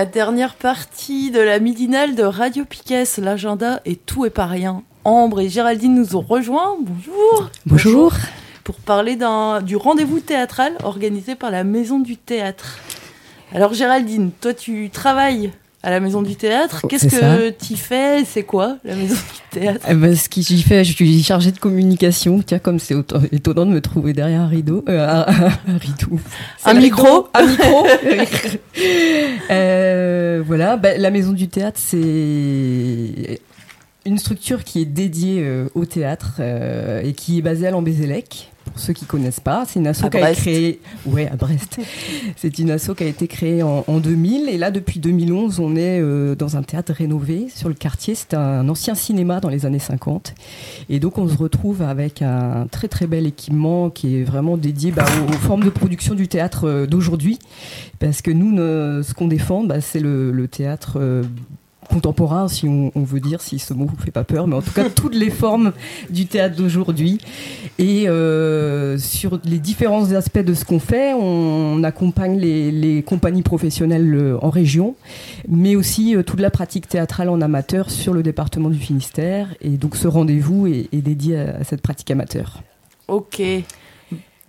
La dernière partie de la midinale de Radio Piquet. L'agenda et tout est pas rien. Ambre et Géraldine nous ont rejoints. Bonjour. Bonjour. Pour parler du rendez-vous théâtral organisé par la Maison du Théâtre. Alors Géraldine, toi tu travailles à la Maison du Théâtre. Oh, Qu'est-ce que tu fais? C'est quoi la Maison du Théâtre? Eh ben, ce que j'y fais, je suis chargée de communication. Tiens, comme c'est étonnant de me trouver derrière un rideau. euh, un, un rideau. Un micro Un micro Euh, Voilà, ben, la Maison du Théâtre, c'est une structure qui est dédiée euh, au théâtre euh, et qui est basée à Lambézélec. Pour ceux qui connaissent pas, c'est une asso qui a été créée. Ouais, à Brest. c'est une asso qui a été créée en, en 2000 et là depuis 2011, on est euh, dans un théâtre rénové sur le quartier. C'est un ancien cinéma dans les années 50 et donc on se retrouve avec un très très bel équipement qui est vraiment dédié bah, aux, aux formes de production du théâtre d'aujourd'hui parce que nous, ne- ce qu'on défend, bah, c'est le, le théâtre. Contemporain, si on, on veut dire, si ce mot vous fait pas peur, mais en tout cas toutes les formes du théâtre d'aujourd'hui. Et euh, sur les différents aspects de ce qu'on fait, on accompagne les, les compagnies professionnelles euh, en région, mais aussi euh, toute la pratique théâtrale en amateur sur le département du Finistère. Et donc ce rendez-vous est, est dédié à, à cette pratique amateur. Ok.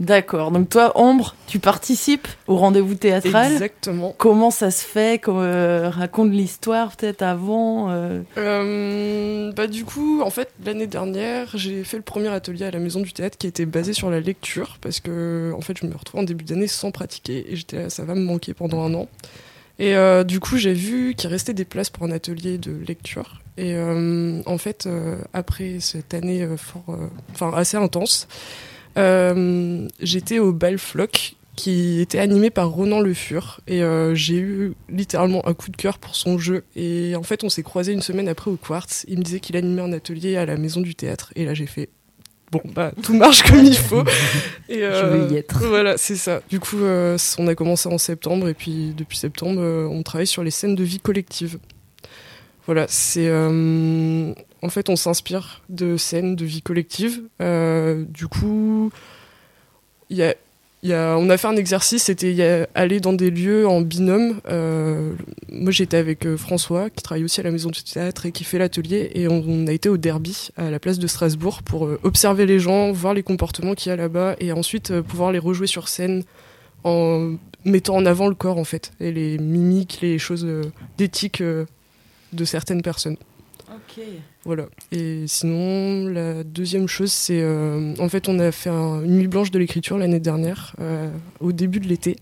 D'accord. Donc toi, Ambre, tu participes au rendez-vous théâtral. Exactement. Comment ça se fait Comment, euh, Raconte l'histoire peut-être avant. euh. Euh, bah du coup, en fait, l'année dernière, j'ai fait le premier atelier à la Maison du Théâtre qui était basé sur la lecture parce que, en fait, je me retrouvais en début d'année sans pratiquer et j'étais là, ça va me manquer pendant un an. Et euh, du coup, j'ai vu qu'il restait des places pour un atelier de lecture. Et euh, en fait, euh, après cette année euh, fort, euh, enfin assez intense, euh, j'étais au bal Floc qui était animé par Ronan Le Fur et euh, j'ai eu littéralement un coup de cœur pour son jeu. Et en fait on s'est croisé une semaine après au Quartz. Il me disait qu'il animait un atelier à la maison du théâtre. Et là j'ai fait bon bah tout marche comme il faut. Et euh, veux y être. voilà c'est ça. Du coup euh, on a commencé en septembre. Et puis depuis septembre euh, on travaille sur les scènes de vie collective. Voilà c'est euh, en fait on s'inspire de scènes de vie collective Euh, du coup y a on a fait un exercice, c'était aller dans des lieux en binôme. Euh, moi, j'étais avec euh, François, qui travaille aussi à la Maison du Théâtre et qui fait l'atelier. Et on, on a été au Derby, à la place de Strasbourg, pour observer les gens, voir les comportements qu'il y a là-bas, et ensuite pouvoir les rejouer sur scène en mettant en avant le corps, en fait, et les mimiques, les choses d'éthique de certaines personnes. Voilà. Et sinon, la deuxième chose, c'est euh, en fait, on a fait un- une nuit blanche de l'écriture l'année dernière, euh, au début de l'été,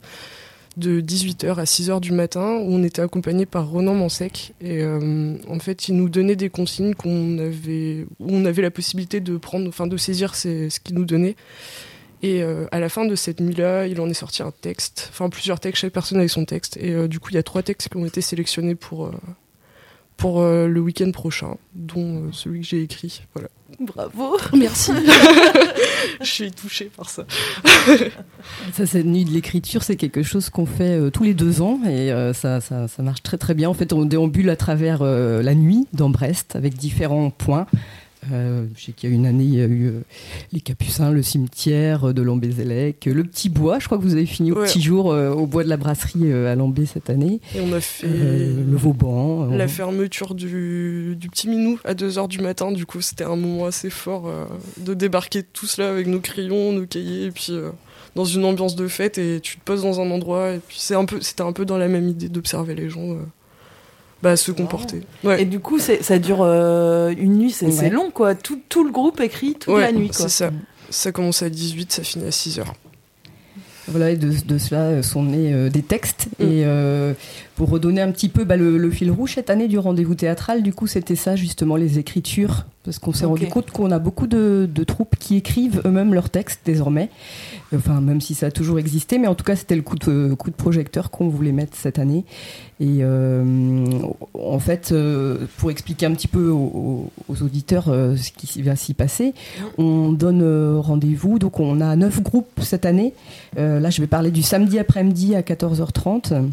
de 18h à 6h du matin, où on était accompagné par Ronan Mansec. Et euh, en fait, il nous donnait des consignes qu'on avait, où on avait la possibilité de prendre, enfin, de saisir ce qu'il nous donnait. Et à la fin de cette nuit-là, il en est sorti un texte, enfin plusieurs textes, chaque personne avec son texte. Et du coup, il y a trois textes qui ont été sélectionnés pour, pour euh, le week-end prochain, dont euh, celui que j'ai écrit. Voilà. Bravo. Merci. Je suis touchée par ça. Ça, cette nuit de l'écriture, c'est quelque chose qu'on fait euh, tous les deux ans et euh, ça, ça, ça marche très très bien. En fait, on déambule à travers euh, la nuit dans Brest avec différents points. Euh, je sais qu'il y a une année, il y a eu euh, les Capucins, le cimetière euh, de Lambézélec, le petit bois. Je crois que vous avez fini au petit jour au bois de la brasserie à Lambé cette année. Et on a fait le Vauban. la fermeture du, du petit Minou à 2h du matin. Du coup, c'était un moment assez fort de débarquer tous là avec nos crayons, nos cahiers, et puis dans une ambiance de fête. Et tu te poses dans un endroit, et puis c'était un peu dans la même idée d'observer les gens. Bah, se comporter. Ouais. Et du coup, ça dure euh, une nuit, c'est Ouais. long quoi. Tout, tout le groupe écrit toute Ouais, la nuit quoi. C'est ça. Ça commence à 18, ça finit à 6h. Voilà, et de, de cela euh, sont nés euh, des textes. Mm. Et euh, pour redonner un petit peu bah, le, le fil rouge cette année du rendez-vous théâtral, du coup, c'était ça justement, les écritures parce qu'on s'est rendu compte qu'on a beaucoup de, troupes qui écrivent eux-mêmes leurs textes désormais. Enfin, même si ça a toujours existé, mais en tout cas, c'était le coup de, coup de projecteur qu'on voulait mettre cette année. Et euh, en fait, euh, pour expliquer un petit peu aux, auditeurs euh, ce qui va s'y passer, on donne rendez-vous. Donc, on a neuf groupes cette année. là, je vais parler du samedi après-midi à 14h30.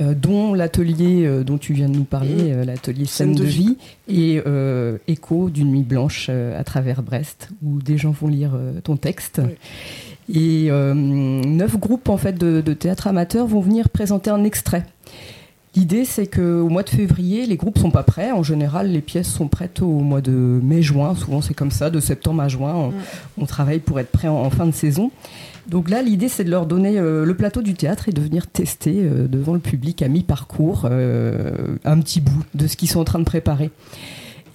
Euh, dont l'atelier euh, dont tu viens de nous parler, euh, l'atelier Scène de, vie, et Écho d'une nuit blanche à travers Brest, où des gens vont lire ton texte. Et neuf groupes en fait de, théâtre amateur vont venir présenter un extrait. L'idée, c'est qu'au mois de février, les groupes sont pas prêts. En général, les pièces sont prêtes au mois de mai-juin. Souvent, c'est comme ça, de septembre à juin. On, mm. travaille pour être prêt en fin de saison. Donc là, l'idée, c'est de leur donner euh, le plateau du théâtre et de venir tester euh, devant le public à mi-parcours euh, un petit bout de ce qu'ils sont en train de préparer.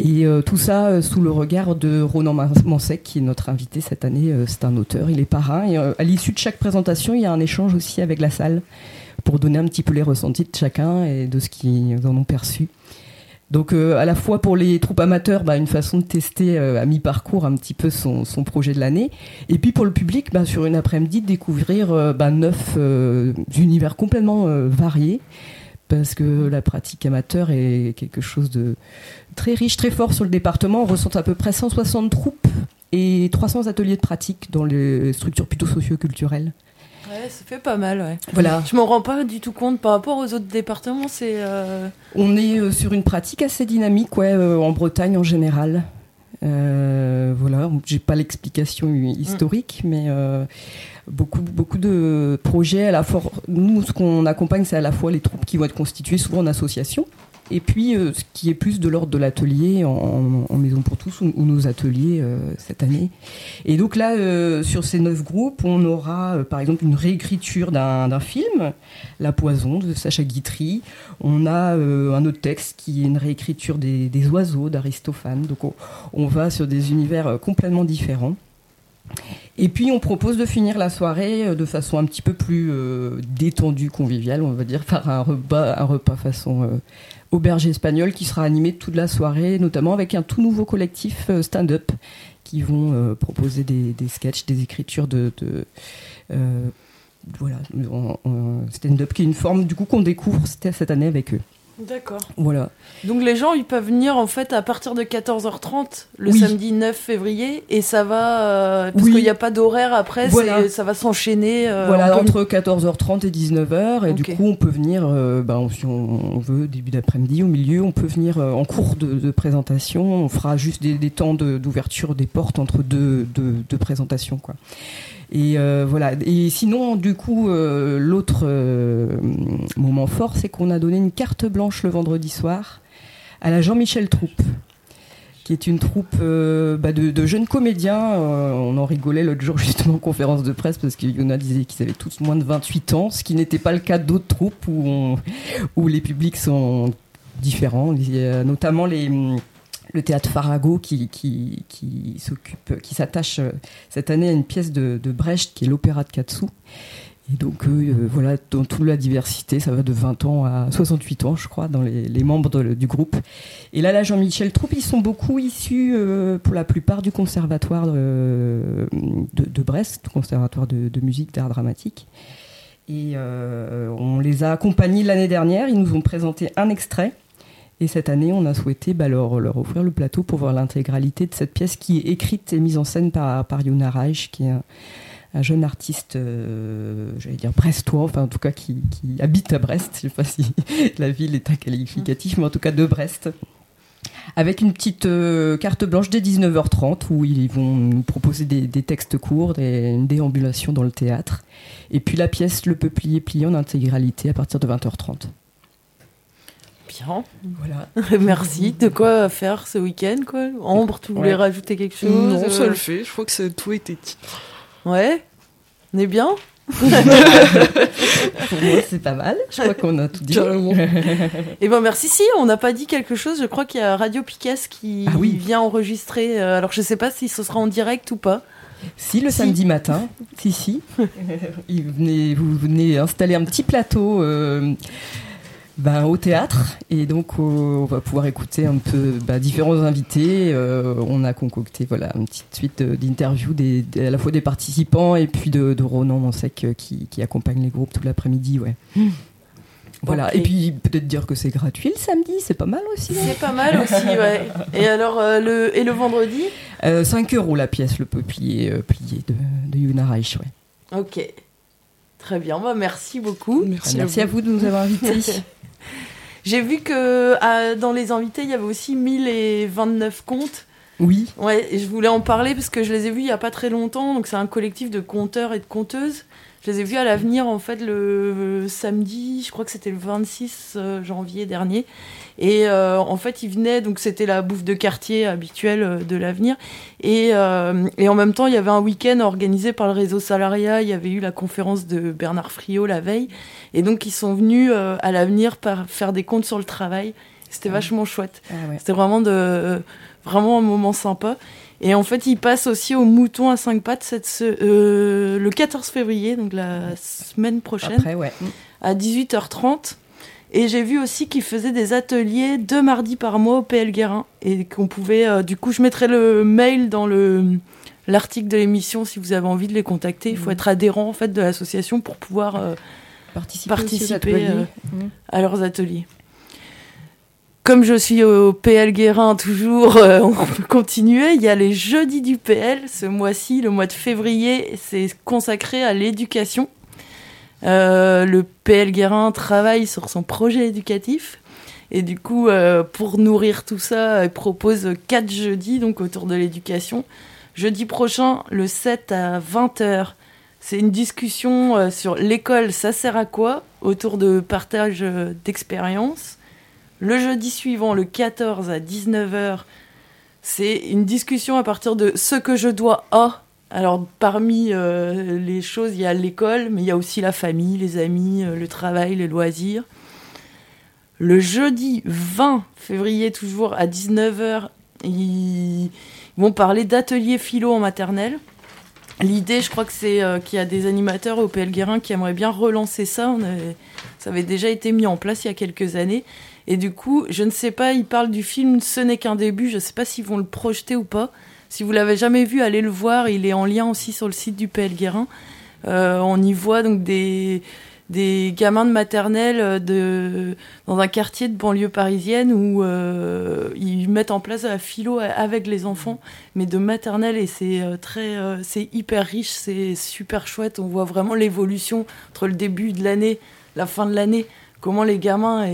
Et tout ça sous le regard de Ronan Mansec, qui est notre invité cette année. c'est un auteur, il est parrain. Et à l'issue de chaque présentation, il y a un échange aussi avec la salle pour donner un petit peu les ressentis de chacun et de ce qu'ils en ont perçu. Donc euh, à la fois pour les troupes amateurs, bah, une façon de tester euh, à mi-parcours un petit peu son, projet de l'année, et puis pour le public, bah, sur une après-midi, découvrir euh, bah, neuf univers complètement variés, parce que la pratique amateur est quelque chose de très riche, très fort sur le département. On ressent à peu près 160 troupes et 300 ateliers de pratique dans les structures plutôt socio-culturelles. Ouais, ça fait pas mal, ouais. Voilà. Je m'en rends pas du tout compte par rapport aux autres départements. C'est. Euh, On est euh, sur une pratique assez dynamique, ouais, euh, en Bretagne en général. voilà, j'ai pas l'explication historique, mais beaucoup, beaucoup de projets à la fois. Nous, ce qu'on accompagne, c'est à la fois les troupes qui vont être constituées souvent en association, et puis, euh, ce qui est plus de l'ordre de l'atelier en, Maison pour tous, ou, nos ateliers euh, cette année. Et donc là, euh, sur ces neuf groupes, on aura par exemple une réécriture d'un film, La Poison de Sacha Guitry. On a un autre texte qui est une réécriture des, oiseaux d'Aristophane. Donc on, va sur des univers complètement différents. Et puis on propose de finir la soirée de façon un petit peu plus détendue, conviviale, on va dire, par un repas façon Auberge espagnole qui sera animé toute la soirée, notamment avec un tout nouveau collectif euh, stand-up qui vont euh, proposer des, des sketchs, des écritures de, euh, voilà, stand-up qui est une forme du coup qu'on découvre cette année avec eux. D'accord. Voilà. Donc les gens, ils peuvent venir en fait à partir de 14h30 le samedi 9 février et ça va euh, parce qu'il n'y a pas d'horaire après, ça va s'enchaîner. Euh, voilà, entre 14h30 et 19h et du coup on peut venir, euh, bah, si on, veut début d'après-midi, au milieu, on peut venir en cours de, présentation. On fera juste des, temps d'ouverture des portes entre deux, deux présentations quoi. Et euh, voilà. Et sinon, du coup, euh, l'autre euh, moment fort, c'est qu'on a donné une carte blanche le vendredi soir à la Jean-Michel Troupe qui est une troupe bah, de, jeunes comédiens. on en rigolait l'autre jour justement en conférence de presse parce qu'il y en a disaient qu'ils avaient tous moins de 28 ans, ce qui n'était pas le cas d'autres troupes où, où les publics sont différents. Notamment les le théâtre Farago qui, qui, qui s'occupe, qui s'attache euh, cette année à une pièce de, Brecht qui est l'opéra de Katsu. Et donc euh, voilà, dans toute la diversité, ça va de 20 ans à 68 ans, je crois, dans les, membres du groupe. Et là, là, Jean-Michel Troupe, ils sont beaucoup issus, euh, pour la plupart, du conservatoire de, de, Brest, du conservatoire de, de musique, d'art dramatique. Et on les a accompagnés l'année dernière, ils nous ont présenté un extrait et cette année, on a souhaité bah, leur, offrir le plateau pour voir l'intégralité de cette pièce qui est écrite et mise en scène par, par Yuna Reich, qui est un, jeune artiste, euh, j'allais dire brestois, enfin en tout cas qui, habite à Brest. Je ne sais pas si la ville est un qualificatif, mais en tout cas de Brest. Avec une petite euh, carte blanche dès 19h30 où ils vont nous proposer des, textes courts, une déambulation dans le théâtre. Et puis la pièce Le Peuplier plié en intégralité à partir de 20h30. Bien. Voilà. Merci. De quoi faire ce week-end, quoi? Ambre, tu voulais rajouter quelque chose? Non, ça le fait. Je crois que tout était dit. Ouais. On est bien? Pour moi, c'est pas mal. Je crois qu'on a tout dit. Et eh ben merci. Si on n'a pas dit quelque chose, je crois qu'il y a Radio Piquet qui ah vient enregistrer. Euh, alors je sais pas si ce sera en direct ou pas. Si, le samedi matin. Si, si. vous venez installer un petit plateau. Euh, ben, au théâtre et donc on va pouvoir écouter un peu bah, différents invités. Euh, on a concocté voilà une petite suite d'interviews des, à la fois des participants et puis de, de Ronan Monsec qui, qui accompagne les groupes tout l'après-midi. Ouais. Voilà, et puis peut-être dire que c'est gratuit le samedi, c'est pas mal aussi. C'est pas mal aussi, ouais. Et alors, euh, le, et le vendredi? 5 euros la pièce, le peuplier plié de, de Yuna Reich, ouais. Ok. Très bien, bah, merci beaucoup. Merci, à, vous. de nous avoir invités. J'ai vu que dans les invités, il y avait aussi 1029 contes. Oui. Ouais, et je voulais en parler parce que je les ai vus il y a pas très longtemps. Donc c'est un collectif de conteurs et de conteuses je les ai vus à l'avenir en fait le samedi, je crois que c'était le 26 euh, janvier dernier. Et euh, en fait, ils venaient, donc c'était la bouffe de quartier habituelle euh, de l'avenir. Et, et, en même temps, il y avait un week-end organisé par le réseau Salariat. Il y avait eu la conférence de Bernard Friot la veille. Et donc, ils sont venus à l'avenir faire des comptes sur le travail. C'était vachement chouette. Ah c'était vraiment, de, vraiment un moment sympa. Et en fait, il passe aussi au mouton à cinq pattes cette, euh, le 14 février, donc la semaine prochaine, Après, ouais. à 18h30. Et j'ai vu aussi qu'il faisait des ateliers deux mardis par mois au PL Guérin. Et qu'on pouvait. Euh, du coup, je mettrai le mail dans le l'article de l'émission si vous avez envie de les contacter. Il faut mmh. être adhérent en fait de l'association pour pouvoir euh, participer, mmh. à leurs ateliers comme je suis au PL Guérin toujours, euh, on peut continuer. Il y a les jeudis du PL ce mois-ci, le mois de février, c'est consacré à l'éducation. Euh, le PL Guérin travaille sur son projet éducatif. Et du coup, euh, pour nourrir tout ça, il propose quatre jeudis donc autour de l'éducation. Jeudi prochain, le 7 à 20h, c'est une discussion sur l'école, ça sert à quoi? Autour de partage d'expériences. Le jeudi suivant, le 14 à 19h, c'est une discussion à partir de ce que je dois à. Alors, parmi euh, les choses, il y a l'école, mais il y a aussi la famille, les amis, euh, le travail, les loisirs. Le jeudi 20 février, toujours à 19h, ils vont parler d'ateliers philo en maternelle. L'idée, je crois que c'est euh, qu'il y a des animateurs au PL Guérin qui aimeraient bien relancer ça. ça avait déjà été mis en place il y a quelques années. Et du coup, je ne sais pas, ils parlent du film Ce n'est qu'un début, je ne sais pas s'ils vont le projeter ou pas. Si vous l'avez jamais vu, allez le voir, il est en lien aussi sur le site du PL Guérin. Euh, on y voit donc des, des gamins de maternelle euh, de, dans un quartier de banlieue parisienne où euh, ils mettent en place la philo avec les enfants, mais de maternelle et c'est très, c'est hyper riche, c'est super chouette. On voit vraiment l'évolution entre le début de l'année, la fin de l'année, comment les gamins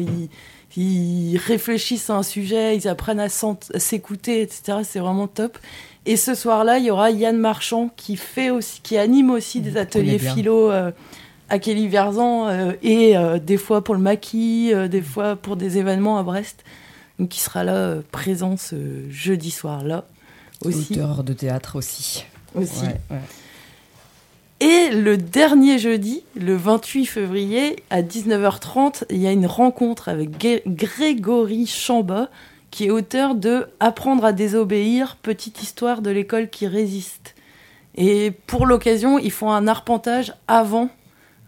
ils réfléchissent à un sujet, ils apprennent à s'écouter, etc. C'est vraiment top. Et ce soir-là, il y aura Yann Marchand qui fait aussi, qui anime aussi des ateliers philo euh, à Kelly Verzan euh, et euh, des fois pour le maquis, des fois pour des événements à Brest. Donc il sera là présent ce jeudi soir-là aussi. Auteur de théâtre aussi. Aussi. Et le dernier jeudi, le 28 février, à 19h30, il y a une rencontre avec Grégory Chamba, qui est auteur de Apprendre à désobéir, petite histoire de l'école qui résiste. Et pour l'occasion, ils font un arpentage avant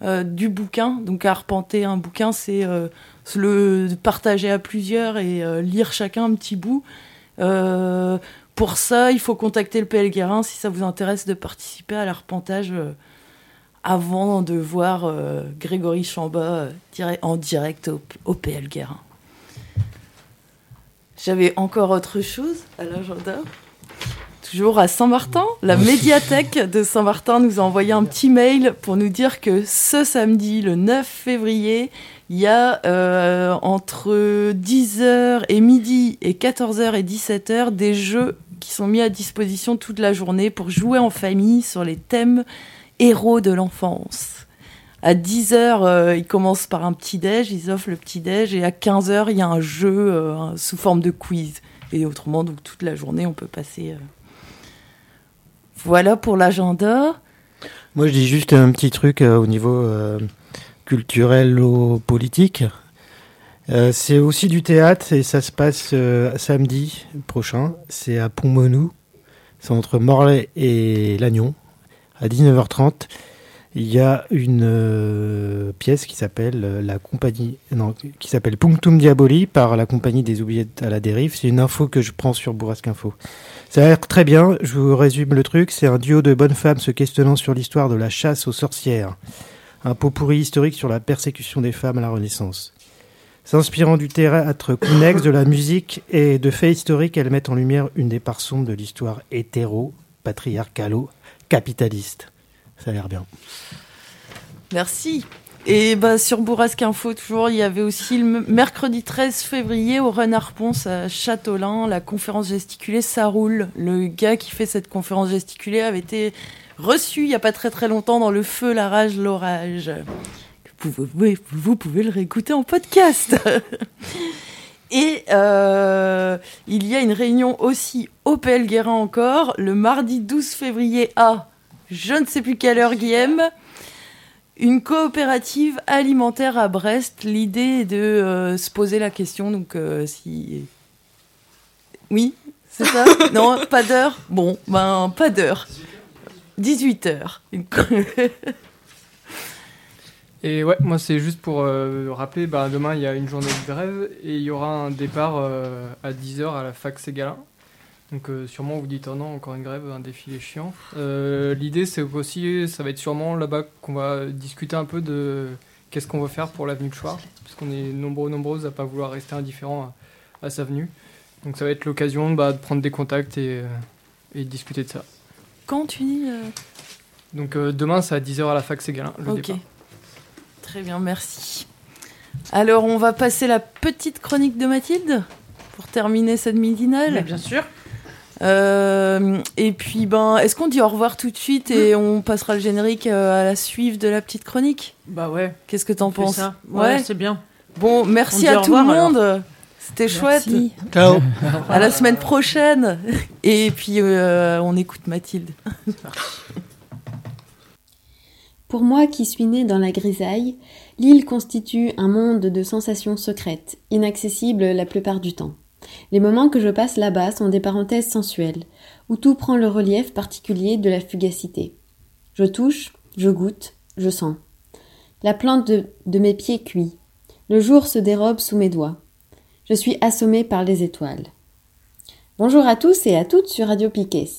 euh, du bouquin. Donc arpenter un bouquin, c'est euh, le partager à plusieurs et euh, lire chacun un petit bout. Pour ça, il faut contacter le PL Guérin si ça vous intéresse de participer à l'arpentage euh, avant de voir euh, Grégory Chamba euh, en direct au, PL Guérin. J'avais encore autre chose à l'agenda. Toujours à Saint-Martin, la médiathèque de Saint-Martin nous a envoyé un petit mail pour nous dire que ce samedi, le 9 février, il y a entre 10h et midi et 14h et 17h des jeux qui sont mis à disposition toute la journée pour jouer en famille sur les thèmes héros de l'enfance. À 10h, euh, ils commencent par un petit-déj, ils offrent le petit-déj, et à 15h, il y a un jeu euh, sous forme de quiz. Et autrement, donc toute la journée, on peut passer. Euh. Voilà pour l'agenda. Moi, je dis juste un petit truc au niveau culturel ou politique. Euh, c'est aussi du théâtre et ça se passe euh, samedi prochain. C'est à Pont-Monou. C'est entre Morlaix et Lannion à 19h30. il y a une euh, pièce qui s'appelle la compagnie non qui s'appelle Punctum Diaboli par la compagnie des oubliettes à la dérive. C'est une info que je prends sur Bourrasque Info. Ça a l'air très bien. Je vous résume le truc. C'est un duo de bonnes femmes se questionnant sur l'histoire de la chasse aux sorcières. Un pot pourri historique sur la persécution des femmes à la Renaissance. S'inspirant du théâtre connexe, de la musique et de faits historiques, elles mettent en lumière une des parts de l'histoire hétéro, patriarcalo, capitaliste. Ça a l'air bien. Merci. Et bah, sur Bourrasque Info, toujours, il y avait aussi le mercredi 13 février au Renard Ponce à Châteaulin, la conférence gesticulée, ça roule. Le gars qui fait cette conférence gesticulée avait été reçu il n'y a pas très très longtemps dans Le Feu, la rage, l'orage vous pouvez, vous pouvez le réécouter en podcast. Et euh, il y a une réunion aussi au PL Guérin encore, le mardi 12 février à je ne sais plus quelle heure, Guillaume. Une coopérative alimentaire à Brest. L'idée est de euh, se poser la question, donc euh, si. Oui, c'est ça Non, pas d'heure Bon, ben, pas d'heure. 18 heures. Et ouais, moi c'est juste pour euh, rappeler, bah, demain il y a une journée de grève et il y aura un départ euh, à 10h à la fac Ségalin. Donc euh, sûrement vous dites oh non, encore une grève, un défilé chiant. L'idée c'est aussi, ça va être sûrement là-bas qu'on va discuter un peu de qu'est-ce qu'on veut faire pour l'avenue de Chouard, parce qu'on est nombreux, nombreuses à pas vouloir rester indifférents à, sa venue. Donc ça va être l'occasion bah, de prendre des contacts et, et discuter de ça. Quand tu dis Donc demain c'est à 10h à la fac Ségalin, le départ. Très bien, merci. Alors, on va passer la petite chronique de Mathilde pour terminer cette midinale. bien sûr. Euh, et puis, ben, est-ce qu'on dit au revoir tout de suite et hmm. on passera le générique euh, à la suivre de la petite chronique? Bah ouais. Qu'est-ce que t'en penses? Ouais, c'est bien. Bon, merci à tout le monde. C'était chouette. Ciao. À la semaine prochaine. Et puis, euh, on écoute Mathilde. Pour moi qui suis née dans la grisaille, l'île constitue un monde de sensations secrètes, inaccessibles la plupart du temps. Les moments que je passe là-bas sont des parenthèses sensuelles, où tout prend le relief particulier de la fugacité. Je touche, je goûte, je sens. La plante de, mes pieds cuit. Le jour se dérobe sous mes doigts. Je suis assommée par les étoiles. Bonjour à tous et à toutes sur Radio Piquet.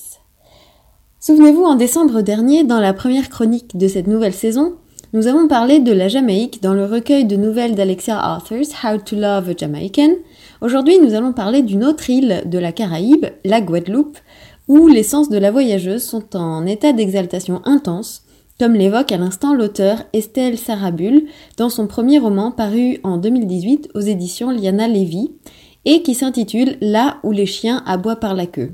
Souvenez-vous, en décembre dernier, dans la première chronique de cette nouvelle saison, nous avons parlé de la Jamaïque dans le recueil de nouvelles d'Alexia Arthurs, How to Love a Jamaican. Aujourd'hui, nous allons parler d'une autre île de la Caraïbe, la Guadeloupe, où les sens de la voyageuse sont en état d'exaltation intense, comme l'évoque à l'instant l'auteur Estelle Sarabul dans son premier roman paru en 2018 aux éditions Liana Levy et qui s'intitule Là où les chiens aboient par la queue.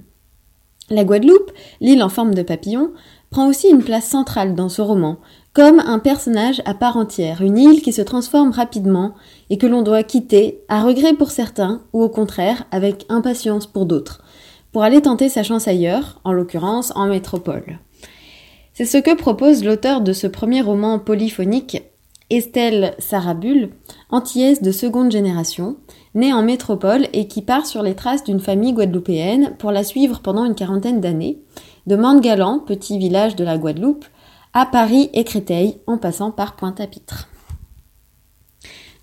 La Guadeloupe, l'île en forme de papillon, prend aussi une place centrale dans ce roman, comme un personnage à part entière, une île qui se transforme rapidement et que l'on doit quitter, à regret pour certains, ou au contraire, avec impatience pour d'autres, pour aller tenter sa chance ailleurs, en l'occurrence en métropole. C'est ce que propose l'auteur de ce premier roman polyphonique, Estelle Sarabul, antillaise de seconde génération, née en métropole et qui part sur les traces d'une famille guadeloupéenne pour la suivre pendant une quarantaine d'années, de Mande-Galant, petit village de la Guadeloupe, à Paris et Créteil, en passant par Pointe-à-Pitre.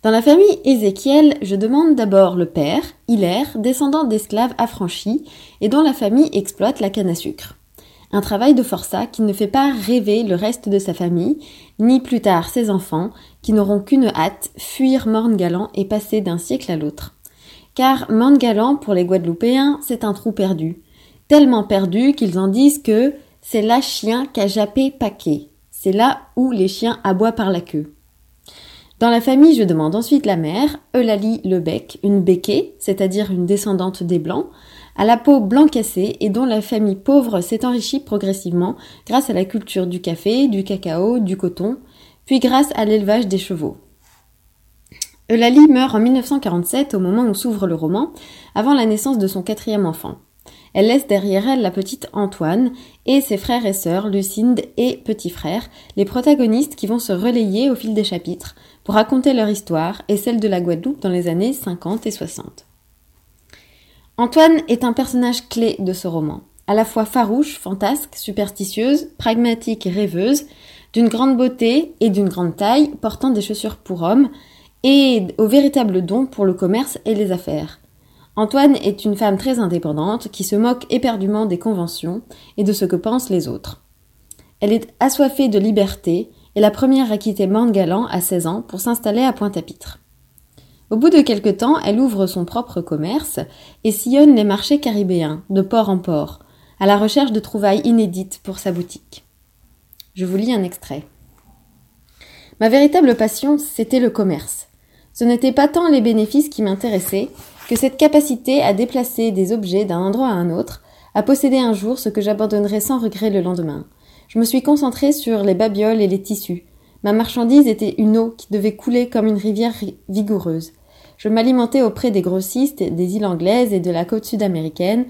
Dans la famille Ézéchiel, je demande d'abord le père, Hilaire, descendant d'esclaves affranchis et dont la famille exploite la canne à sucre. Un travail de forçat qui ne fait pas rêver le reste de sa famille, ni plus tard ses enfants, qui n'auront qu'une hâte, fuir Morne-Galant et passer d'un siècle à l'autre. Car Morne-Galant, pour les Guadeloupéens, c'est un trou perdu. Tellement perdu qu'ils en disent que c'est là chien qu'a jappé paquet. C'est là où les chiens aboient par la queue. Dans la famille, je demande ensuite la mère, Eulalie Lebec, une béquée, c'est-à-dire une descendante des Blancs, à la peau blanc-cassée et dont la famille pauvre s'est enrichie progressivement grâce à la culture du café, du cacao, du coton, puis grâce à l'élevage des chevaux. Eulalie meurt en 1947 au moment où s'ouvre le roman, avant la naissance de son quatrième enfant. Elle laisse derrière elle la petite Antoine et ses frères et sœurs Lucinde et petit frère, les protagonistes qui vont se relayer au fil des chapitres pour raconter leur histoire et celle de la Guadeloupe dans les années 50 et 60. Antoine est un personnage clé de ce roman, à la fois farouche, fantasque, superstitieuse, pragmatique et rêveuse, d'une grande beauté et d'une grande taille, portant des chaussures pour hommes, et au véritable don pour le commerce et les affaires. Antoine est une femme très indépendante qui se moque éperdument des conventions et de ce que pensent les autres. Elle est assoiffée de liberté et la première à quitter Mont-Galant à 16 ans pour s'installer à Pointe-à-Pitre. Au bout de quelque temps, elle ouvre son propre commerce et sillonne les marchés caribéens, de port en port, à la recherche de trouvailles inédites pour sa boutique. Je vous lis un extrait. Ma véritable passion, c'était le commerce. Ce n'était pas tant les bénéfices qui m'intéressaient que cette capacité à déplacer des objets d'un endroit à un autre, à posséder un jour ce que j'abandonnerais sans regret le lendemain. Je me suis concentrée sur les babioles et les tissus. Ma marchandise était une eau qui devait couler comme une rivière vigoureuse. Je m'alimentais auprès des grossistes des îles anglaises et de la côte sud-américaine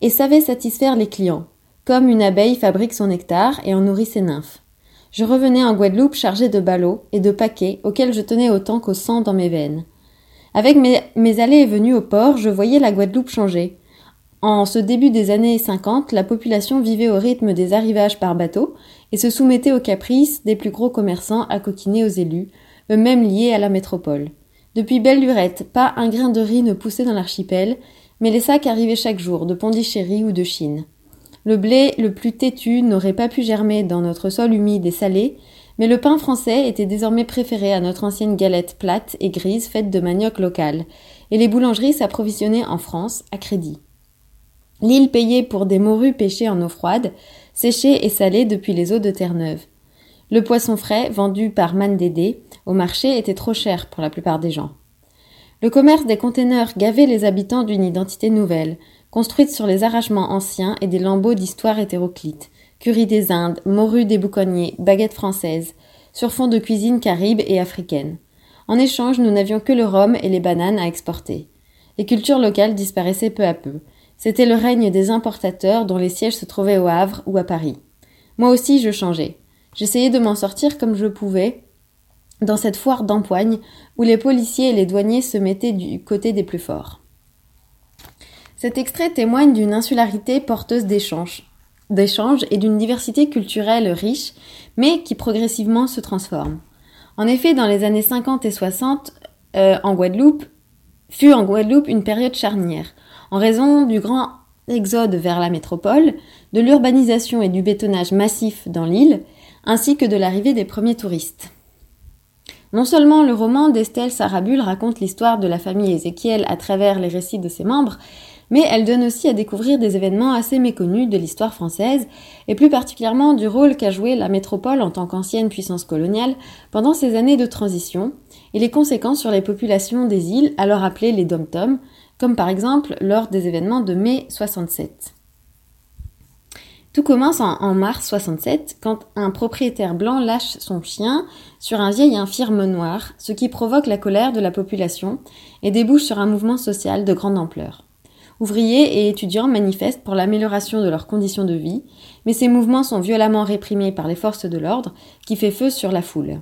et savais satisfaire les clients, comme une abeille fabrique son nectar et en nourrit ses nymphes. Je revenais en Guadeloupe chargé de ballots et de paquets auxquels je tenais autant qu'au sang dans mes veines. Avec mes, allées et venues au port, je voyais la Guadeloupe changer. En ce début des années 50, la population vivait au rythme des arrivages par bateau et se soumettait aux caprices des plus gros commerçants à coquiner aux élus, eux-mêmes liés à la métropole. Depuis belle lurette, pas un grain de riz ne poussait dans l'archipel, mais les sacs arrivaient chaque jour, de Pondichéry ou de Chine. Le blé le plus têtu n'aurait pas pu germer dans notre sol humide et salé, mais le pain français était désormais préféré à notre ancienne galette plate et grise faite de manioc local, et les boulangeries s'approvisionnaient en France à crédit. L'île payait pour des morues pêchées en eau froide, séchées et salées depuis les eaux de Terre-Neuve. Le poisson frais, vendu par Mandédé au marché, était trop cher pour la plupart des gens. Le commerce des conteneurs gavait les habitants d'une identité nouvelle, construite sur les arrachements anciens et des lambeaux d'histoire hétéroclite, curry des Indes, morue des bouconniers, baguettes françaises, sur fond de cuisine caribe et africaine. En échange, nous n'avions que le rhum et les bananes à exporter. Les cultures locales disparaissaient peu à peu. C'était le règne des importateurs dont les sièges se trouvaient au Havre ou à Paris. Moi aussi, je changeais. J'essayais de m'en sortir comme je pouvais, dans cette foire d'empoigne où les policiers et les douaniers se mettaient du côté des plus forts. Cet extrait témoigne d'une insularité porteuse d'échanges, d'échanges et d'une diversité culturelle riche, mais qui progressivement se transforme. En effet, dans les années 50 et 60, euh, en Guadeloupe, fut en Guadeloupe une période charnière, en raison du grand exode vers la métropole, de l'urbanisation et du bétonnage massif dans l'île, ainsi que de l'arrivée des premiers touristes. Non seulement le roman d'Estelle Sarabul raconte l'histoire de la famille Ézéchiel à travers les récits de ses membres, mais elle donne aussi à découvrir des événements assez méconnus de l'histoire française, et plus particulièrement du rôle qu'a joué la métropole en tant qu'ancienne puissance coloniale pendant ces années de transition, et les conséquences sur les populations des îles, alors appelées les dom-toms, comme par exemple lors des événements de mai 67. Tout commence en, en, mars 67 quand un propriétaire blanc lâche son chien sur un vieil infirme noir, ce qui provoque la colère de la population et débouche sur un mouvement social de grande ampleur. Ouvriers et étudiants manifestent pour l'amélioration de leurs conditions de vie, mais ces mouvements sont violemment réprimés par les forces de l'ordre qui fait feu sur la foule.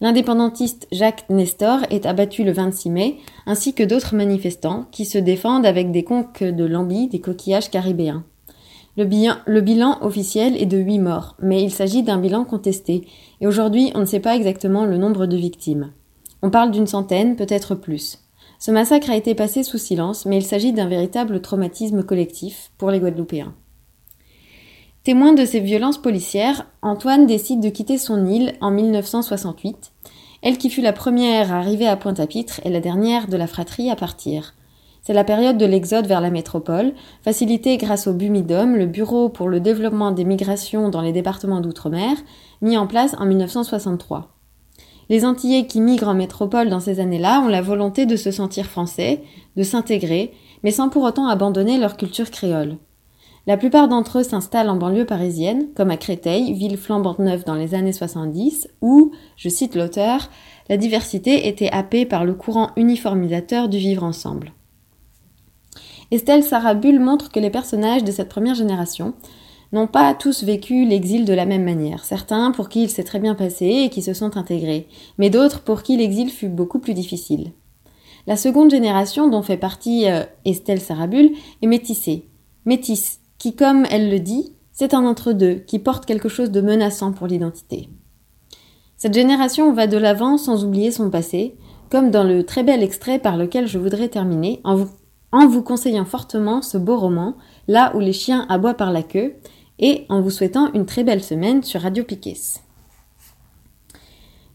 L'indépendantiste Jacques Nestor est abattu le 26 mai, ainsi que d'autres manifestants qui se défendent avec des conques de lambi des coquillages caribéens. Le bilan, officiel est de 8 morts, mais il s'agit d'un bilan contesté, et aujourd'hui on ne sait pas exactement le nombre de victimes. On parle d'une centaine, peut-être plus. Ce massacre a été passé sous silence, mais il s'agit d'un véritable traumatisme collectif pour les Guadeloupéens. Témoin de ces violences policières, Antoine décide de quitter son île en 1968, elle qui fut la première à arriver à Pointe-à-Pitre et la dernière de la fratrie à partir. C'est la période de l'exode vers la métropole, facilitée grâce au BUMIDOM, le Bureau pour le développement des migrations dans les départements d'outre-mer, mis en place en 1963. Les Antillais qui migrent en métropole dans ces années-là ont la volonté de se sentir français, de s'intégrer, mais sans pour autant abandonner leur culture créole. La plupart d'entre eux s'installent en banlieue parisienne, comme à Créteil, ville flambante neuve dans les années 70, où, je cite l'auteur, la diversité était happée par le courant uniformisateur du vivre ensemble. Estelle Sarabul montre que les personnages de cette première génération n'ont pas tous vécu l'exil de la même manière. Certains pour qui il s'est très bien passé et qui se sont intégrés, mais d'autres pour qui l'exil fut beaucoup plus difficile. La seconde génération dont fait partie euh, Estelle Sarabul est métissée. Métisse, qui comme elle le dit, c'est un entre-deux qui porte quelque chose de menaçant pour l'identité. Cette génération va de l'avant sans oublier son passé, comme dans le très bel extrait par lequel je voudrais terminer en vous, en vous conseillant fortement ce beau roman, Là où les chiens aboient par la queue, et en vous souhaitant une très belle semaine sur Radio Piquet.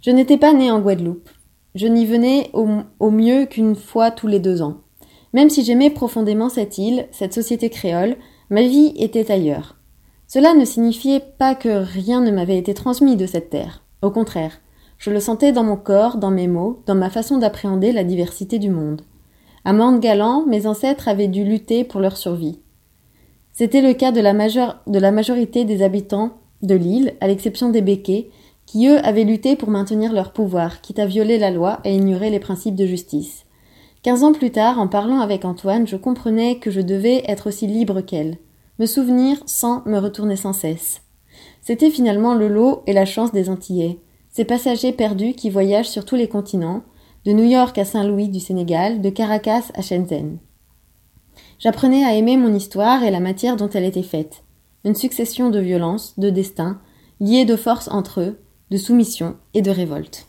Je n'étais pas née en Guadeloupe. Je n'y venais au, mieux qu'une fois tous les deux ans. Même si j'aimais profondément cette île, cette société créole, ma vie était ailleurs. Cela ne signifiait pas que rien ne m'avait été transmis de cette terre. Au contraire, je le sentais dans mon corps, dans mes mots, dans ma façon d'appréhender la diversité du monde. À Mande-Galant, mes ancêtres avaient dû lutter pour leur survie. C'était le cas de la, majorité des habitants de l'île, à l'exception des béquets, qui eux avaient lutté pour maintenir leur pouvoir, quitte à violer la loi et ignorer les principes de justice. Quinze ans plus tard, en parlant avec Antoine, je comprenais que je devais être aussi libre qu'elle, me souvenir sans me retourner sans cesse. C'était finalement le lot et la chance des Antillais, ces passagers perdus qui voyagent sur tous les continents, de New York à Saint-Louis du Sénégal, de Caracas à Shenzhen. J'apprenais à aimer mon histoire et la matière dont elle était faite, une succession de violences, de destins, liés de force entre eux, de soumission et de révolte.